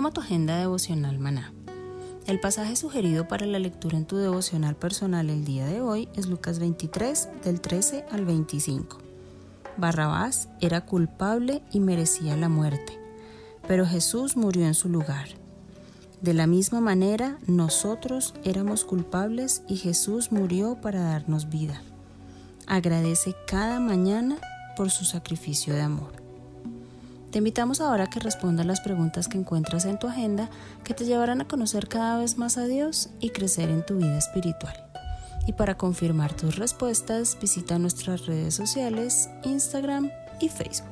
Toma tu agenda devocional maná. El pasaje sugerido para la lectura en tu devocional personal el día de hoy es Lucas 23 del 13 al 25. Barrabás era culpable y merecía la muerte, pero Jesús murió en su lugar. De la misma manera, nosotros éramos culpables y Jesús murió para darnos vida. Agradece cada mañana por su sacrificio de amor. Te invitamos ahora a que respondas las preguntas que encuentras en tu agenda que te llevarán a conocer cada vez más a Dios y crecer en tu vida espiritual. Y para confirmar tus respuestas, visita nuestras redes sociales, Instagram y Facebook.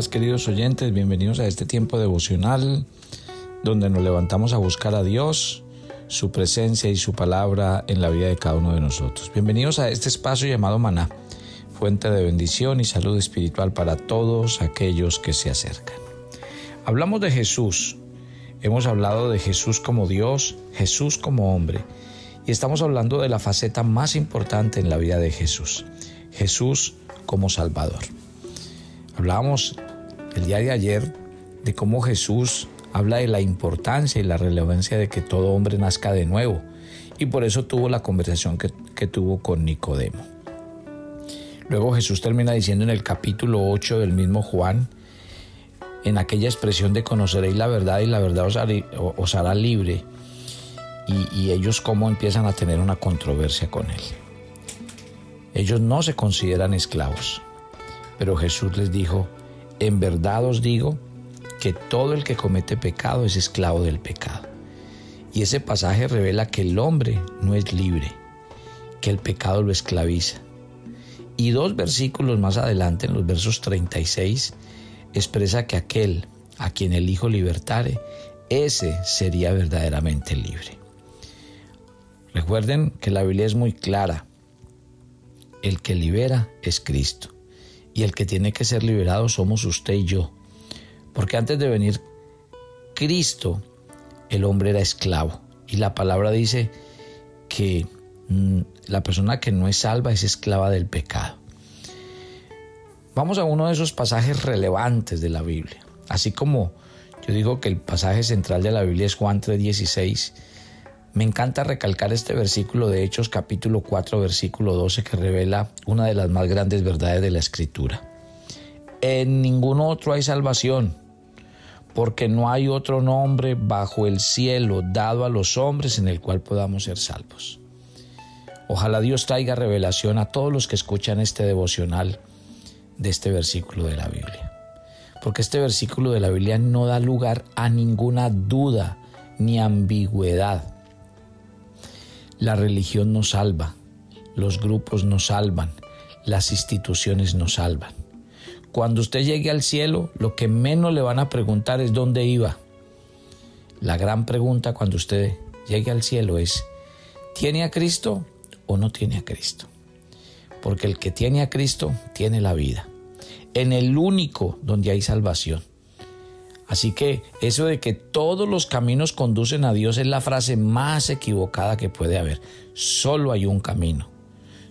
Días queridos oyentes, bienvenidos a este tiempo devocional donde nos levantamos a buscar a Dios, su presencia y su palabra en la vida de cada uno de nosotros. Bienvenidos a este espacio llamado Maná, fuente de bendición y salud espiritual para todos aquellos que se acercan. Hablamos de Jesús, hemos hablado de Jesús como Dios, Jesús como hombre, y estamos hablando de la faceta más importante en la vida de Jesús, Jesús como Salvador. Hablábamos el día de ayer de cómo Jesús habla de la importancia y la relevancia de que todo hombre nazca de nuevo y por eso tuvo la conversación que, que tuvo con Nicodemo. Luego Jesús termina diciendo en el capítulo 8 del mismo Juan, en aquella expresión de conoceréis la verdad y la verdad os hará, os hará libre, y, y ellos cómo empiezan a tener una controversia con él. Ellos no se consideran esclavos, pero Jesús les dijo, en verdad os digo que todo el que comete pecado es esclavo del pecado. Y ese pasaje revela que el hombre no es libre, que el pecado lo esclaviza. Y dos versículos más adelante, en los versos 36, expresa que aquel a quien el Hijo libertare, ese sería verdaderamente libre. Recuerden que la Biblia es muy clara. El que libera es Cristo y el que tiene que ser liberado somos usted y yo. Porque antes de venir Cristo, el hombre era esclavo. Y la palabra dice que mm, la persona que no es salva es esclava del pecado. Vamos a uno de esos pasajes relevantes de la Biblia. Así como yo digo que el pasaje central de la Biblia es Juan 3:16, me encanta recalcar este versículo de Hechos capítulo 4 versículo 12 que revela una de las más grandes verdades de la escritura. En ningún otro hay salvación, porque no hay otro nombre bajo el cielo dado a los hombres en el cual podamos ser salvos. Ojalá Dios traiga revelación a todos los que escuchan este devocional de este versículo de la Biblia. Porque este versículo de la Biblia no da lugar a ninguna duda ni ambigüedad la religión nos salva, los grupos nos salvan, las instituciones nos salvan. Cuando usted llegue al cielo, lo que menos le van a preguntar es dónde iba. La gran pregunta cuando usted llegue al cielo es, ¿tiene a Cristo o no tiene a Cristo? Porque el que tiene a Cristo tiene la vida. En el único donde hay salvación, Así que eso de que todos los caminos conducen a Dios es la frase más equivocada que puede haber. Solo hay un camino,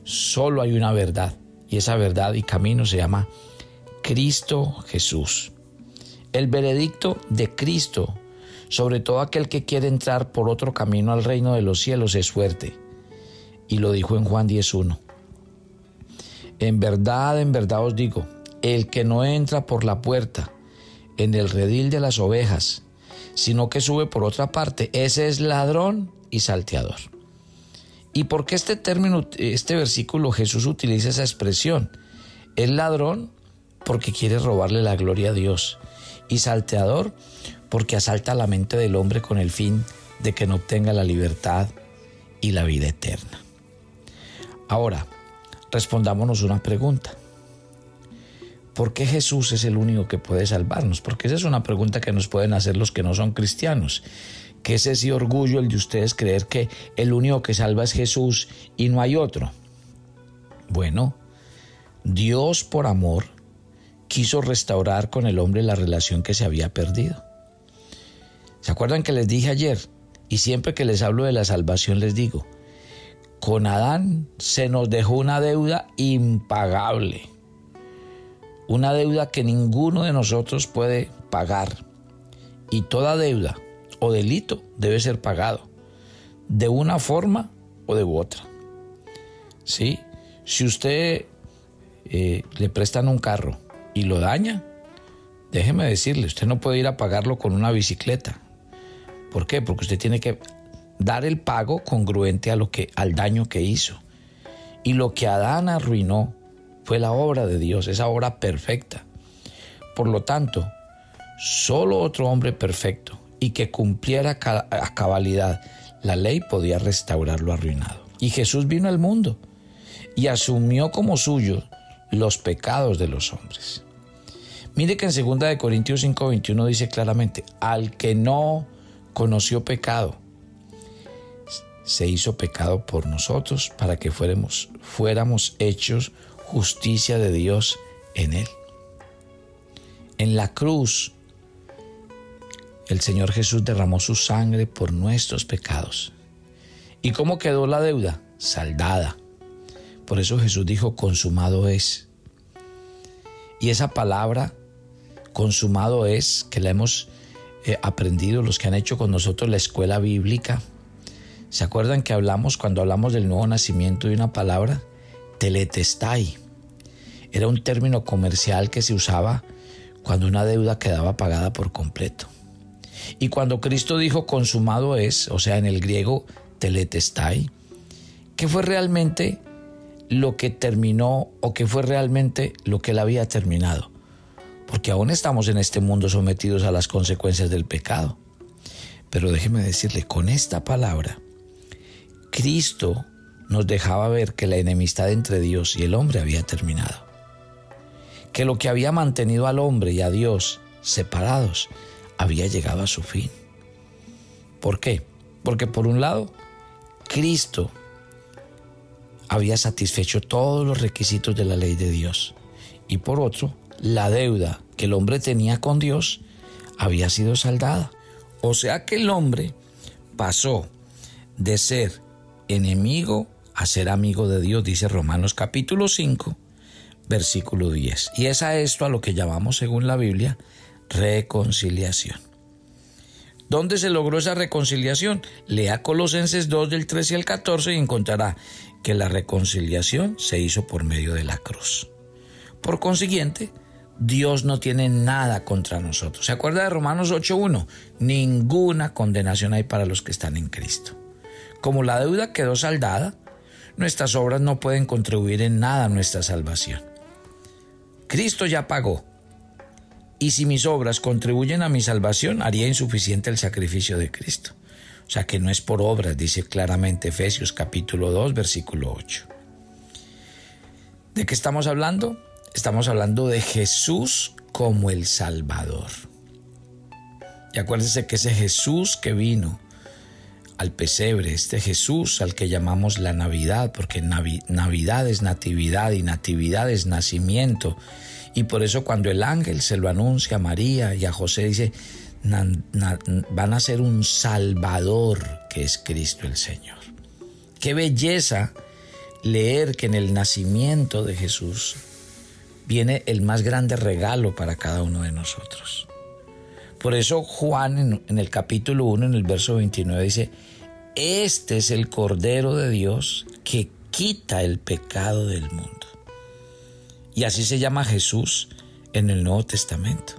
solo hay una verdad. Y esa verdad y camino se llama Cristo Jesús. El veredicto de Cristo sobre todo aquel que quiere entrar por otro camino al reino de los cielos es fuerte. Y lo dijo en Juan 10.1. En verdad, en verdad os digo, el que no entra por la puerta, en el redil de las ovejas, sino que sube por otra parte, ese es ladrón y salteador. ¿Y por qué este término, este versículo Jesús utiliza esa expresión? Es ladrón porque quiere robarle la gloria a Dios y salteador porque asalta la mente del hombre con el fin de que no obtenga la libertad y la vida eterna. Ahora, respondámonos una pregunta. ¿Por qué Jesús es el único que puede salvarnos? Porque esa es una pregunta que nos pueden hacer los que no son cristianos. ¿Qué es ese orgullo el de ustedes creer que el único que salva es Jesús y no hay otro? Bueno, Dios por amor quiso restaurar con el hombre la relación que se había perdido. ¿Se acuerdan que les dije ayer? Y siempre que les hablo de la salvación les digo, con Adán se nos dejó una deuda impagable una deuda que ninguno de nosotros puede pagar. Y toda deuda o delito debe ser pagado de una forma o de otra. ¿Sí? Si usted eh, le prestan un carro y lo daña, déjeme decirle, usted no puede ir a pagarlo con una bicicleta. ¿Por qué? Porque usted tiene que dar el pago congruente a lo que, al daño que hizo. Y lo que Adán arruinó fue la obra de Dios, esa obra perfecta. Por lo tanto, solo otro hombre perfecto y que cumpliera a cabalidad la ley podía restaurar lo arruinado. Y Jesús vino al mundo y asumió como suyo los pecados de los hombres. Mire que en 2 Corintios 5:21 dice claramente, al que no conoció pecado, se hizo pecado por nosotros para que fuéramos, fuéramos hechos justicia de Dios en él. En la cruz, el Señor Jesús derramó su sangre por nuestros pecados. ¿Y cómo quedó la deuda? Saldada. Por eso Jesús dijo, consumado es. Y esa palabra, consumado es, que la hemos eh, aprendido los que han hecho con nosotros la escuela bíblica. ¿Se acuerdan que hablamos cuando hablamos del nuevo nacimiento de una palabra? teletestai. Era un término comercial que se usaba cuando una deuda quedaba pagada por completo. Y cuando Cristo dijo consumado es, o sea, en el griego teletestai, ¿qué fue realmente lo que terminó o qué fue realmente lo que él había terminado? Porque aún estamos en este mundo sometidos a las consecuencias del pecado. Pero déjeme decirle, con esta palabra, Cristo nos dejaba ver que la enemistad entre Dios y el hombre había terminado. Que lo que había mantenido al hombre y a Dios separados había llegado a su fin. ¿Por qué? Porque por un lado, Cristo había satisfecho todos los requisitos de la ley de Dios. Y por otro, la deuda que el hombre tenía con Dios había sido saldada. O sea que el hombre pasó de ser enemigo a ser amigo de Dios, dice Romanos capítulo 5, versículo 10. Y es a esto a lo que llamamos, según la Biblia, reconciliación. ¿Dónde se logró esa reconciliación? Lea Colosenses 2 del 13 al 14 y encontrará que la reconciliación se hizo por medio de la cruz. Por consiguiente, Dios no tiene nada contra nosotros. ¿Se acuerda de Romanos 8.1? Ninguna condenación hay para los que están en Cristo. Como la deuda quedó saldada, nuestras obras no pueden contribuir en nada a nuestra salvación. Cristo ya pagó. Y si mis obras contribuyen a mi salvación, haría insuficiente el sacrificio de Cristo. O sea que no es por obras, dice claramente Efesios capítulo 2, versículo 8. ¿De qué estamos hablando? Estamos hablando de Jesús como el Salvador. Y acuérdense que ese Jesús que vino al pesebre, este Jesús al que llamamos la Navidad, porque Navidad es natividad y natividad es nacimiento. Y por eso cuando el ángel se lo anuncia a María y a José dice, van a ser un salvador que es Cristo el Señor. Qué belleza leer que en el nacimiento de Jesús viene el más grande regalo para cada uno de nosotros. Por eso Juan en, el capítulo 1, en el verso 29, dice, este es el Cordero de Dios que quita el pecado del mundo. Y así se llama Jesús en el Nuevo Testamento,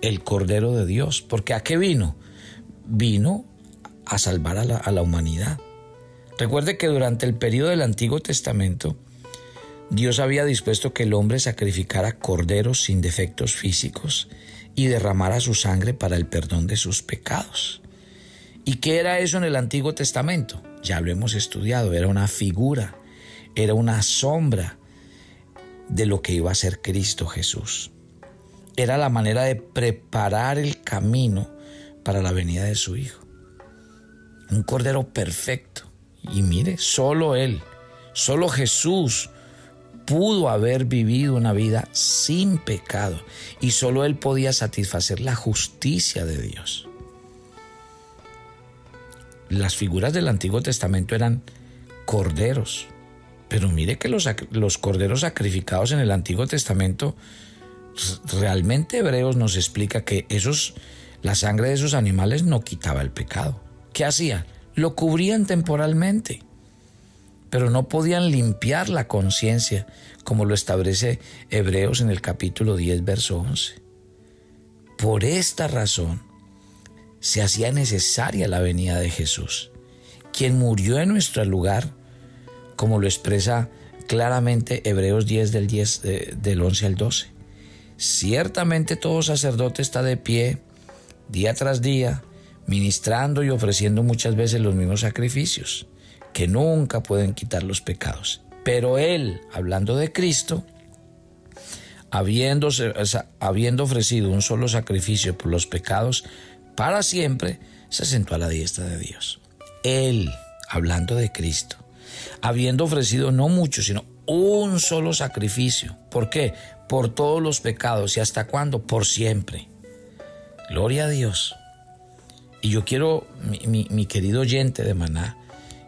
el Cordero de Dios. Porque ¿a qué vino? Vino a salvar a la, a la humanidad. Recuerde que durante el periodo del Antiguo Testamento, Dios había dispuesto que el hombre sacrificara corderos sin defectos físicos y derramara su sangre para el perdón de sus pecados. ¿Y qué era eso en el Antiguo Testamento? Ya lo hemos estudiado, era una figura, era una sombra de lo que iba a ser Cristo Jesús. Era la manera de preparar el camino para la venida de su Hijo. Un cordero perfecto. Y mire, solo Él, solo Jesús pudo haber vivido una vida sin pecado y solo Él podía satisfacer la justicia de Dios. Las figuras del Antiguo Testamento eran corderos, pero mire que los, los corderos sacrificados en el Antiguo Testamento, realmente Hebreos nos explica que esos, la sangre de esos animales no quitaba el pecado. ¿Qué hacía? Lo cubrían temporalmente pero no podían limpiar la conciencia, como lo establece Hebreos en el capítulo 10, verso 11. Por esta razón se hacía necesaria la venida de Jesús, quien murió en nuestro lugar, como lo expresa claramente Hebreos 10 del, 10, del 11 al 12. Ciertamente todo sacerdote está de pie día tras día, ministrando y ofreciendo muchas veces los mismos sacrificios que nunca pueden quitar los pecados. Pero Él, hablando de Cristo, habiendo ofrecido un solo sacrificio por los pecados, para siempre se sentó a la diestra de Dios. Él, hablando de Cristo, habiendo ofrecido no mucho, sino un solo sacrificio. ¿Por qué? Por todos los pecados. ¿Y hasta cuándo? Por siempre. Gloria a Dios. Y yo quiero, mi, querido oyente de Maná,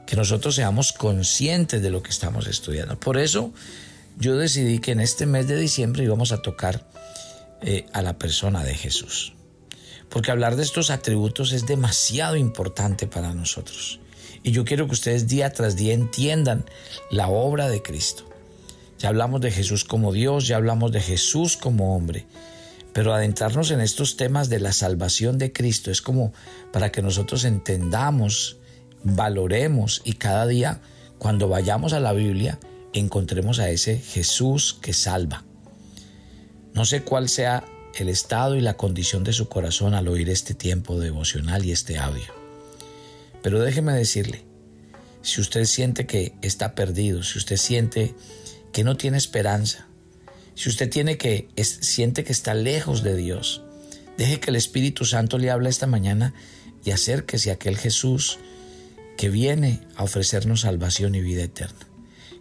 que nosotros seamos conscientes de lo que estamos estudiando. Por eso yo decidí que en este mes de diciembre íbamos a tocar eh, a la persona de Jesús. Porque hablar de estos atributos es demasiado importante para nosotros. Y yo quiero que ustedes día tras día entiendan la obra de Cristo. Ya hablamos de Jesús como Dios, ya hablamos de Jesús como hombre. Pero adentrarnos en estos temas de la salvación de Cristo es como para que nosotros entendamos valoremos y cada día cuando vayamos a la Biblia encontremos a ese Jesús que salva. No sé cuál sea el estado y la condición de su corazón al oír este tiempo devocional y este audio. Pero déjeme decirle, si usted siente que está perdido, si usted siente que no tiene esperanza, si usted tiene que, siente que está lejos de Dios, deje que el Espíritu Santo le hable esta mañana y acérquese a aquel Jesús que viene a ofrecernos salvación y vida eterna,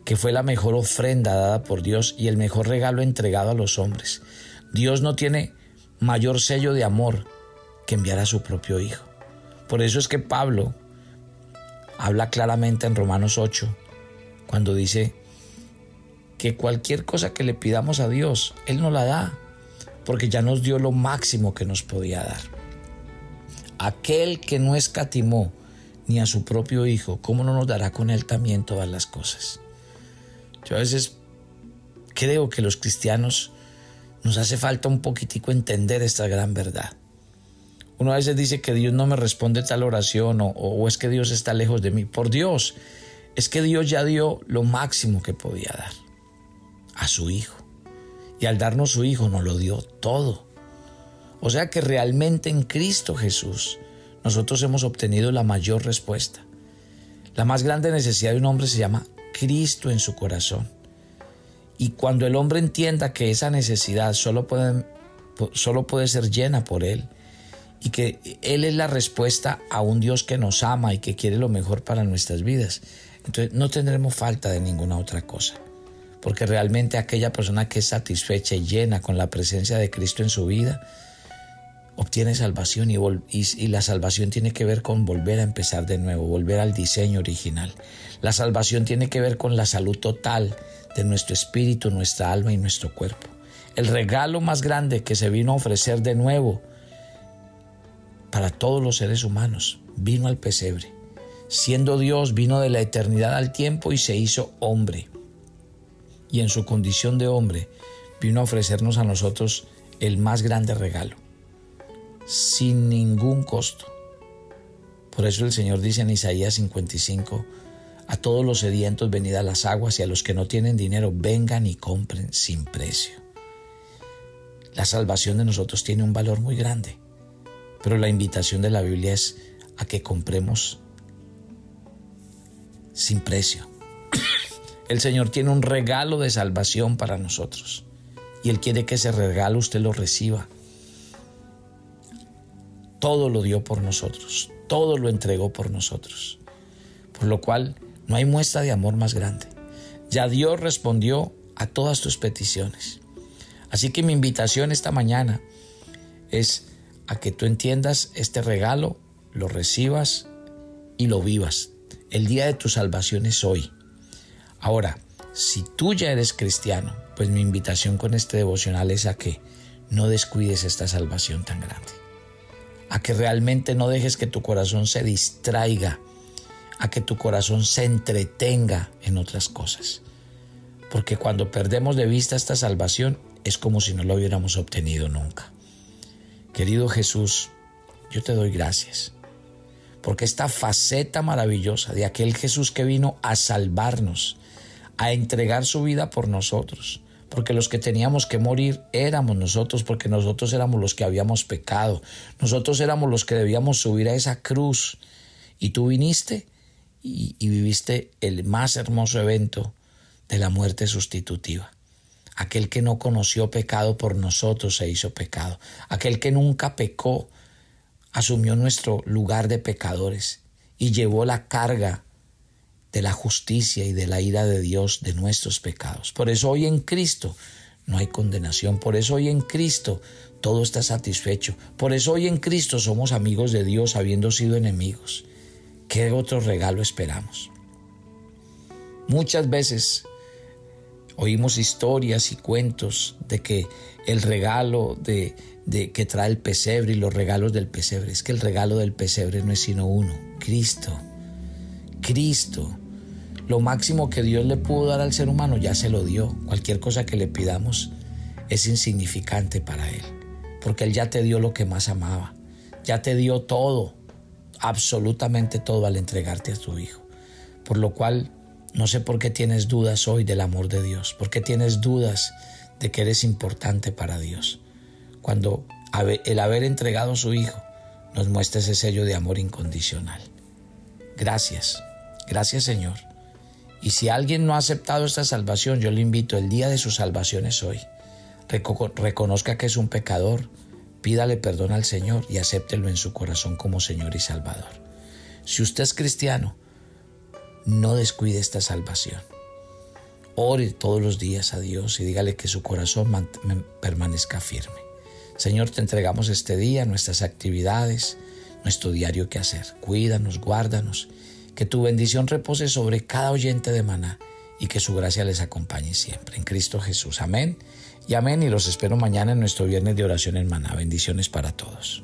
que fue la mejor ofrenda dada por Dios y el mejor regalo entregado a los hombres. Dios no tiene mayor sello de amor que enviar a su propio Hijo. Por eso es que Pablo habla claramente en Romanos 8, cuando dice que cualquier cosa que le pidamos a Dios, Él nos la da, porque ya nos dio lo máximo que nos podía dar. Aquel que no escatimó ni a su propio Hijo, ¿cómo no nos dará con Él también todas las cosas? Yo a veces creo que los cristianos nos hace falta un poquitico entender esta gran verdad. Uno a veces dice que Dios no me responde tal oración o, es que Dios está lejos de mí. Por Dios, es que Dios ya dio lo máximo que podía dar a su Hijo. Y al darnos su Hijo nos lo dio todo. O sea que realmente en Cristo Jesús nosotros hemos obtenido la mayor respuesta. La más grande necesidad de un hombre se llama Cristo en su corazón. Y cuando el hombre entienda que esa necesidad solo puede, solo puede ser llena por Él y que Él es la respuesta a un Dios que nos ama y que quiere lo mejor para nuestras vidas, entonces no tendremos falta de ninguna otra cosa. porque realmente aquella persona que es satisfecha y llena con la presencia de Cristo en su vida, obtiene salvación y, y, la salvación tiene que ver con volver a empezar de nuevo, volver al diseño original. La salvación tiene que ver con la salud total de nuestro espíritu, nuestra alma y nuestro cuerpo. El regalo más grande que se vino a ofrecer de nuevo para todos los seres humanos vino al pesebre. Siendo Dios, vino de la eternidad al tiempo y se hizo hombre. Y en su condición de hombre vino a ofrecernos a nosotros el más grande regalo, sin ningún costo. Por eso el Señor dice en Isaías 55, a todos los sedientos venid a las aguas y a los que no tienen dinero vengan y compren sin precio. La salvación de nosotros tiene un valor muy grande, pero la invitación de la Biblia es a que compremos sin precio. El Señor tiene un regalo de salvación para nosotros y Él quiere que ese regalo usted lo reciba. Todo lo dio por nosotros, todo lo entregó por nosotros. Por lo cual no hay muestra de amor más grande. Ya Dios respondió a todas tus peticiones. Así que mi invitación esta mañana es a que tú entiendas este regalo, lo recibas y lo vivas. El día de tu salvación es hoy. Ahora, si tú ya eres cristiano, pues mi invitación con este devocional es a que no descuides esta salvación tan grande. A que realmente no dejes que tu corazón se distraiga, a que tu corazón se entretenga en otras cosas. Porque cuando perdemos de vista esta salvación es como si no lo hubiéramos obtenido nunca. Querido Jesús, yo te doy gracias porque esta faceta maravillosa de aquel Jesús que vino a salvarnos, a entregar su vida por nosotros, porque los que teníamos que morir éramos nosotros, porque nosotros éramos los que habíamos pecado, nosotros éramos los que debíamos subir a esa cruz, y tú viniste y, viviste el más hermoso evento de la muerte sustitutiva. Aquel que no conoció pecado por nosotros se hizo pecado. Aquel que nunca pecó asumió nuestro lugar de pecadores y llevó la carga de la justicia y de la ira de Dios de nuestros pecados. Por eso hoy en Cristo no hay condenación. Por eso hoy en Cristo todo está satisfecho. Por eso hoy en Cristo somos amigos de Dios habiendo sido enemigos. ¿Qué otro regalo esperamos? Muchas veces oímos historias y cuentos de que el regalo de que trae el pesebre y los regalos del pesebre. Es que el regalo del pesebre no es sino uno, Cristo. Cristo. Lo máximo que Dios le pudo dar al ser humano ya se lo dio. Cualquier cosa que le pidamos es insignificante para Él, porque Él ya te dio lo que más amaba. Ya te dio todo, absolutamente todo al entregarte a tu Hijo. Por lo cual, no sé por qué tienes dudas hoy del amor de Dios, por qué tienes dudas de que eres importante para Dios cuando el haber entregado a su Hijo nos muestra ese sello de amor incondicional. Gracias, gracias Señor. Y si alguien no ha aceptado esta salvación, yo le invito, el día de su salvación es hoy. Reconozca que es un pecador, pídale perdón al Señor y acéptelo en su corazón como Señor y Salvador. Si usted es cristiano, no descuide esta salvación. Ore todos los días a Dios y dígale que su corazón permanezca firme. Señor, te entregamos este día, nuestras actividades, nuestro diario que hacer. Cuídanos, guárdanos, que tu bendición repose sobre cada oyente de maná y que su gracia les acompañe siempre. En Cristo Jesús. Amén. Y amén. Y los espero mañana en nuestro viernes de oración en maná. Bendiciones para todos.